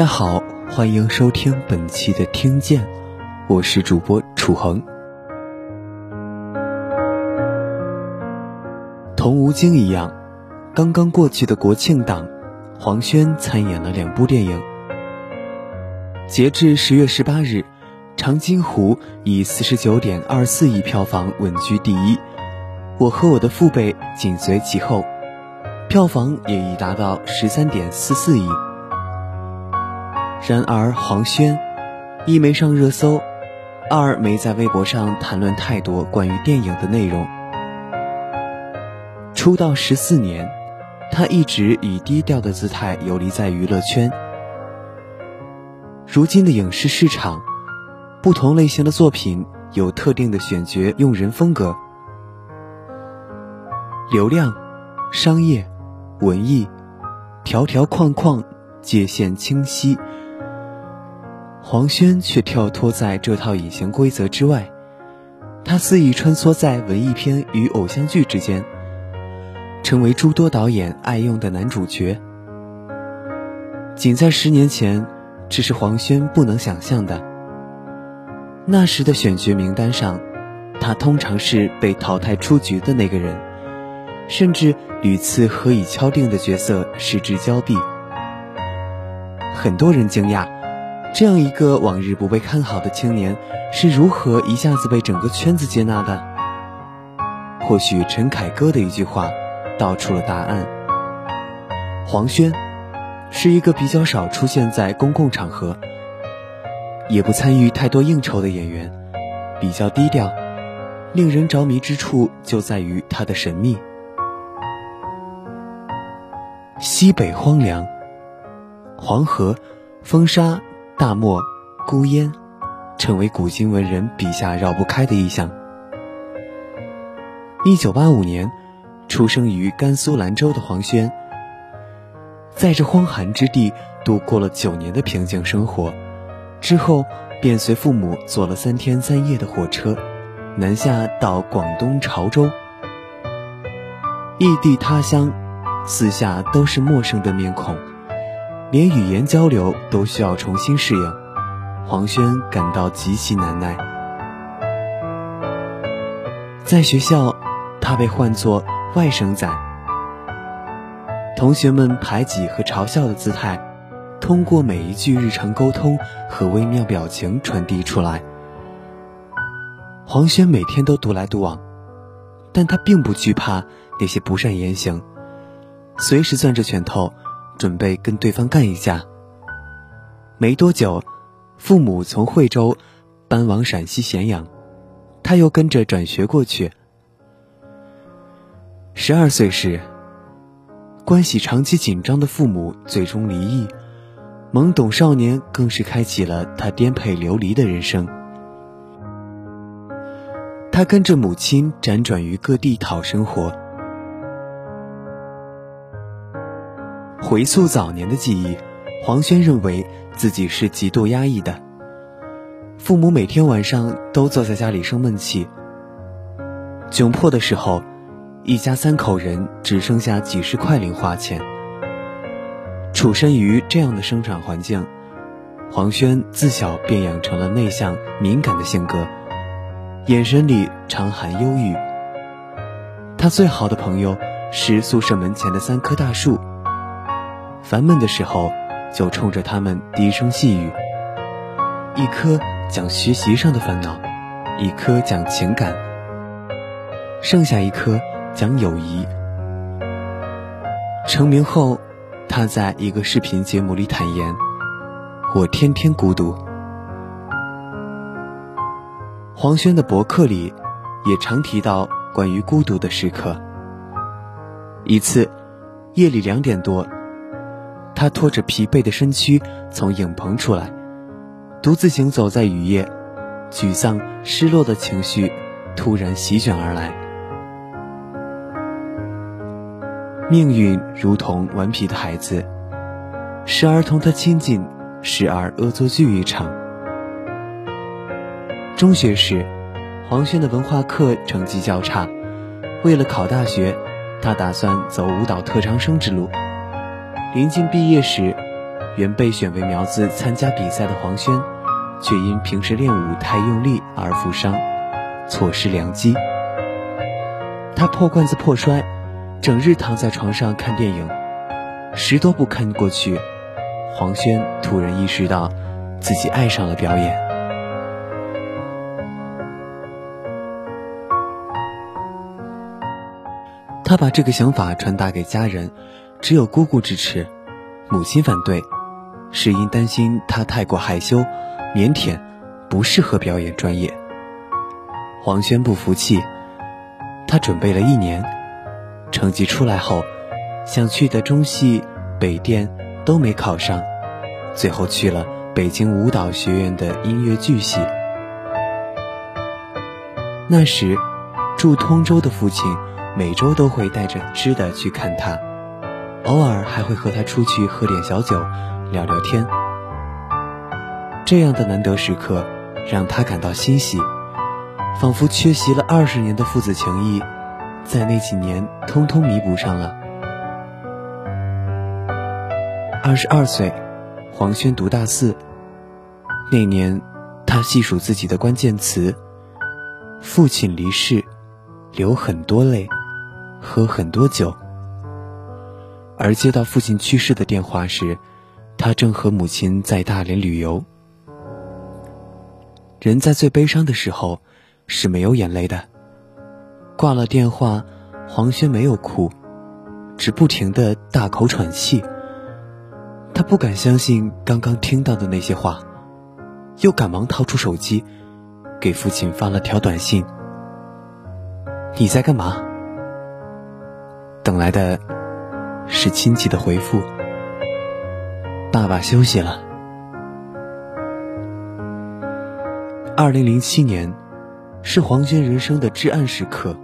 大家好，欢迎收听本期的听见，我是主播楚恒。同吴京一样，刚刚过去的国庆档，黄轩参演了两部电影。截至十月十八日，《长津湖》以四十九点二四亿票房稳居第一，《我和我的父辈》紧随其后，票房也已达到十三点四四亿。然而，黄轩一没上热搜，二没在微博上谈论太多关于电影的内容。出道十四年，他一直以低调的姿态游离在娱乐圈。如今的影视市场，不同类型的作品有特定的选角用人风格，流量、商业、文艺，条条框框，界限清晰。黄轩却跳脱在这套隐形规则之外，他肆意穿梭在文艺片与偶像剧之间。成为诸多导演爱用的男主角。仅在十年前，这是黄轩不能想象的。那时的选角名单上，他通常是被淘汰出局的那个人，甚至屡次和已敲定的角色失之交臂。很多人惊讶，这样一个往日不被看好的青年，是如何一下子被整个圈子接纳的？或许陈凯歌的一句话。道出了答案。黄轩是一个比较少出现在公共场合，也不参与太多应酬的演员，比较低调。令人着迷之处就在于他的神秘。西北荒凉，黄河、风沙、大漠、孤烟，成为古今文人笔下绕不开的意象。一九八五年。出生于甘肃兰州的黄轩，在这荒寒之地度过了九年的平静生活，之后便随父母坐了三天三夜的火车，南下到广东潮州。异地他乡，四下都是陌生的面孔，连语言交流都需要重新适应，黄轩感到极其难耐。在学校，他被唤作。外省仔，同学们排挤和嘲笑的姿态，通过每一句日常沟通和微妙表情传递出来。黄轩每天都独来独往，但他并不惧怕那些不善言行，随时攥着拳头，准备跟对方干一架。没多久，父母从惠州搬往陕西咸阳，他又跟着转学过去。十二岁时，关系长期紧张的父母最终离异，懵懂少年更是开启了他颠沛流离的人生。他跟着母亲辗转于各地讨生活。回溯早年的记忆，黄轩认为自己是极度压抑的。父母每天晚上都坐在家里生闷气，窘迫的时候。一家三口人只剩下几十块零花钱。处身于这样的生产环境，黄轩自小便养成了内向敏感的性格，眼神里常含忧郁。他最好的朋友是宿舍门前的三棵大树，烦闷的时候就冲着他们低声细语。一颗讲学习上的烦恼，一颗讲情感，剩下一颗。讲友谊。成名后，他在一个视频节目里坦言：“我天天孤独。”黄轩的博客里也常提到关于孤独的时刻。一次，夜里两点多，他拖着疲惫的身躯从影棚出来，独自行走在雨夜，沮丧、失落的情绪突然席卷而来。命运如同顽皮的孩子，时而同他亲近，时而恶作剧一场。中学时，黄轩的文化课成绩较差，为了考大学，他打算走舞蹈特长生之路。临近毕业时，原被选为苗子参加比赛的黄轩，却因平时练武太用力而负伤，错失良机。他破罐子破摔，整日躺在床上看电影，十多部看过去，黄轩突然意识到，自己爱上了表演。他把这个想法传达给家人，只有姑姑支持，母亲反对，是因担心他太过害羞、腼腆，不适合表演专业。黄轩不服气。他准备了一年，成绩出来后，想去的中戏、北电都没考上，最后去了北京舞蹈学院的音乐剧系。那时，住通州的父亲每周都会带着吃的去看他，偶尔还会和他出去喝点小酒，聊聊天。这样的难得时刻，让他感到欣喜。仿佛缺席了二十年的父子情谊，在那几年通通弥补上了。二十二岁，黄轩读大四。那年，他细数自己的关键词：父亲离世，流很多泪，喝很多酒。而接到父亲去世的电话时，他正和母亲在大连旅游。人在最悲伤的时候。是没有眼泪的。挂了电话，黄轩没有哭，只不停的大口喘气。他不敢相信刚刚听到的那些话，又赶忙掏出手机，给父亲发了条短信：“你在干嘛？”等来的是亲戚的回复：“爸爸休息了。”二零零七年。是黄轩人生的至暗时刻。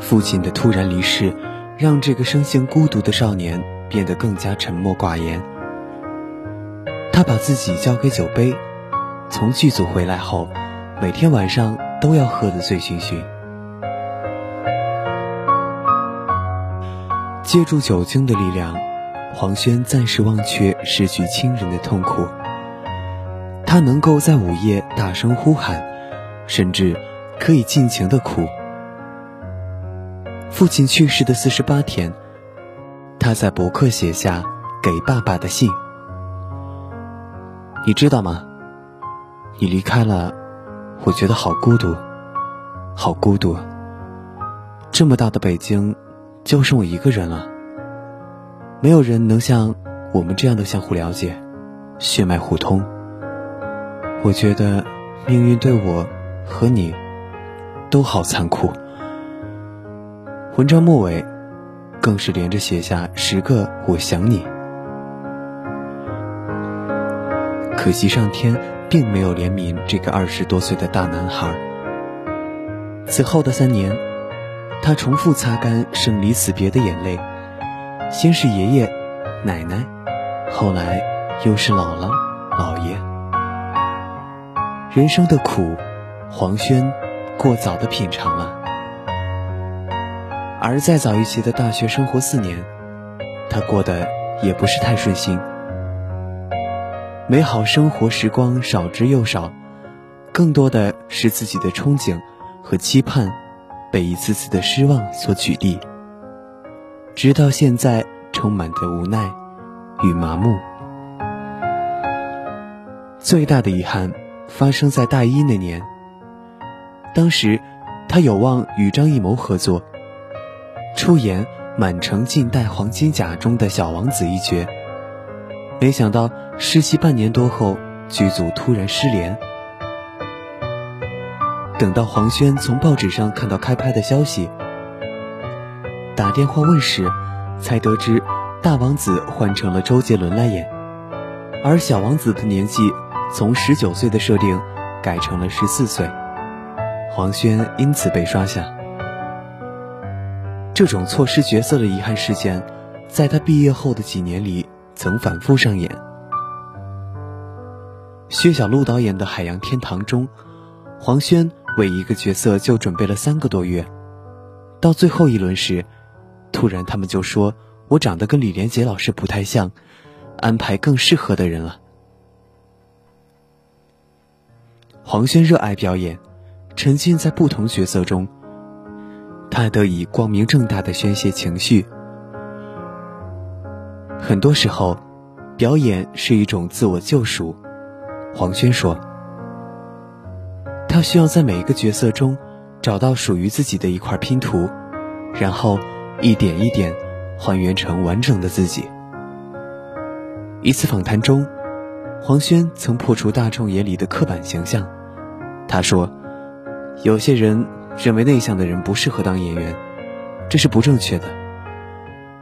父亲的突然离世，让这个生性孤独的少年变得更加沉默寡言。他把自己交给酒杯，从剧组回来后，每天晚上都要喝得醉醺醺。借助酒精的力量，黄轩暂时忘却失去亲人的痛苦。他能够在午夜大声呼喊。甚至可以尽情的哭。父亲去世的四十八天，他在博客写下给爸爸的信。你知道吗？你离开了，我觉得好孤独，好孤独。这么大的北京，就剩我一个人了。没有人能像我们这样的相互了解，血脉互通。我觉得命运对我。和你，都好残酷。文章末尾，更是连着写下十个“我想你”。可惜上天并没有怜悯这个二十多岁的大男孩。此后的三年，他重复擦干生离死别的眼泪，先是爷爷、奶奶，后来又是姥姥、姥爷。人生的苦。黄轩过早的品尝了，而再早一些的大学生活四年，他过得也不是太顺心。美好生活时光少之又少，更多的是自己的憧憬和期盼被一次次的失望所取缔，直到现在充满着无奈与麻木。最大的遗憾发生在大一那年。当时，他有望与张艺谋合作，出演《满城尽带黄金甲》中的小王子一角。没想到实习半年多后，剧组突然失联。等到黄轩从报纸上看到开拍的消息，打电话问时，才得知大王子换成了周杰伦来演，而小王子的年纪从十九岁的设定改成了十四岁。黄轩因此被刷下。这种错失角色的遗憾事件，在他毕业后的几年里曾反复上演。薛晓路导演的《海洋天堂》中，黄轩为一个角色就准备了三个多月，到最后一轮时，突然他们就说我长得跟李连杰老师不太像，安排更适合的人了。黄轩热爱表演，沉浸在不同角色中，他得以光明正大的宣泄情绪。很多时候，表演是一种自我救赎。黄轩说：“他需要在每一个角色中找到属于自己的一块拼图，然后一点一点还原成完整的自己。”一次访谈中，黄轩曾破除大众眼里的刻板形象。他说：“有些人认为内向的人不适合当演员，这是不正确的。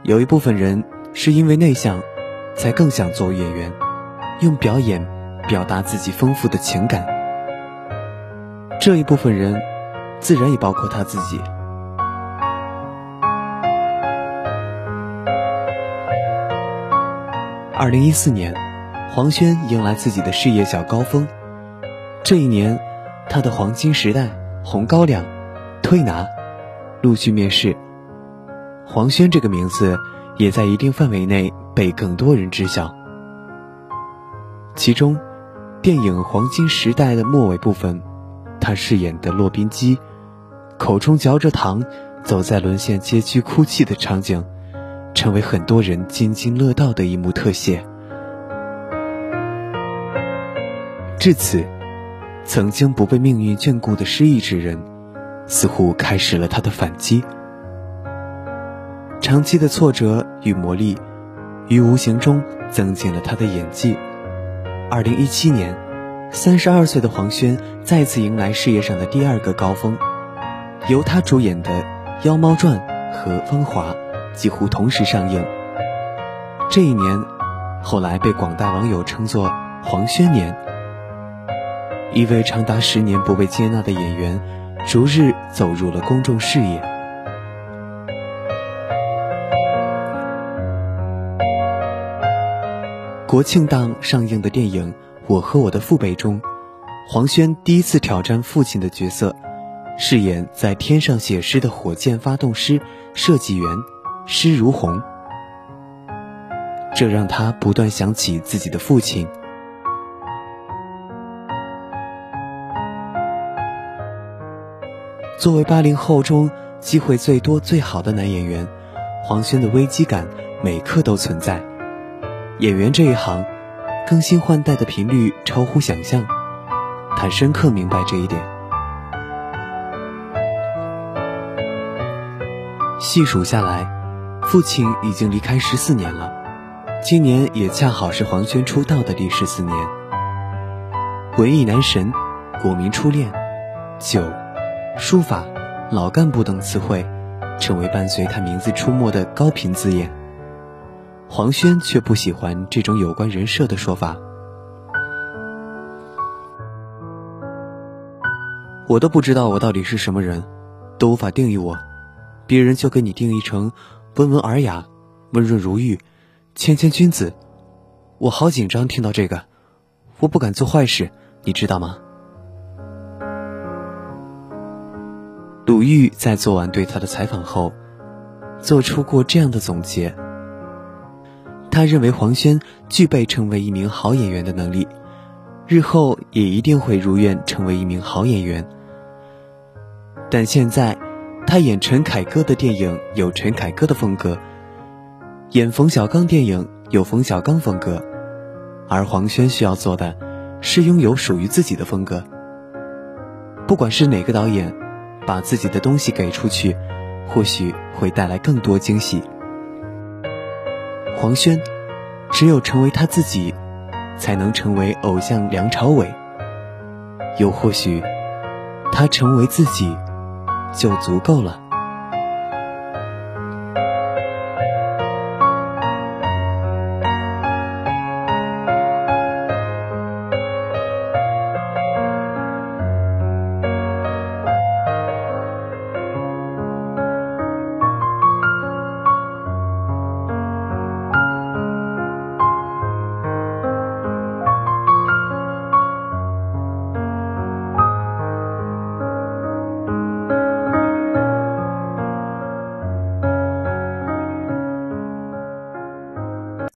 有一部分人。”是因为内向，才更想做演员，用表演表达自己丰富的情感。这一部分人，自然也包括他自己。二零一四年，黄轩迎来自己的事业小高峰。这一年，他的黄金时代、红高粱、推拿陆续面世。黄轩这个名字。也在一定范围内被更多人知晓。其中，电影《黄金时代》的末尾部分，他饰演的骆宾基，口中嚼着糖，走在沦陷街区哭泣的场景，成为很多人津津乐道的一幕特写。至此，曾经不被命运眷顾的失意之人，似乎开始了他的反击。长期的挫折与磨砺，于无形中增进了他的演技。二零一七年，三十二岁的黄轩再次迎来事业上的第二个高峰，由他主演的《妖猫传》和《芳华》几乎同时上映。这一年，后来被广大网友称作“黄轩年”。一位长达十年不被接纳的演员，逐日走入了公众视野。国庆档上映的电影《我和我的父辈》中，黄轩第一次挑战父亲的角色，饰演在天上写诗的火箭发动师设计员施如虹。这让他不断想起自己的父亲。作为八零后中机会最多、最好的男演员，黄轩的危机感每刻都存在。演员这一行，更新换代的频率超乎想象，他深刻明白这一点。细数下来，父亲已经离开十四年了，今年也恰好是黄轩出道的第十四年。文艺男神、国民初恋、酒、书法、老干部等词汇，成为伴随他名字出没的高频字眼。黄轩却不喜欢这种有关人设的说法。我都不知道我到底是什么人，都无法定义我，别人就给你定义成温文尔雅、温润如玉、谦谦君子。我好紧张，听到这个，我不敢做坏事，你知道吗？鲁豫在做完对他的采访后，做出过这样的总结。他认为黄轩具备成为一名好演员的能力，日后也一定会如愿成为一名好演员。但现在，他演陈凯歌的电影有陈凯歌的风格，演冯小刚电影有冯小刚风格，而黄轩需要做的，是拥有属于自己的风格。不管是哪个导演，把自己的东西给出去，或许会带来更多惊喜。黄轩，只有成为他自己，才能成为偶像梁朝伟。又或许，他成为自己，就足够了。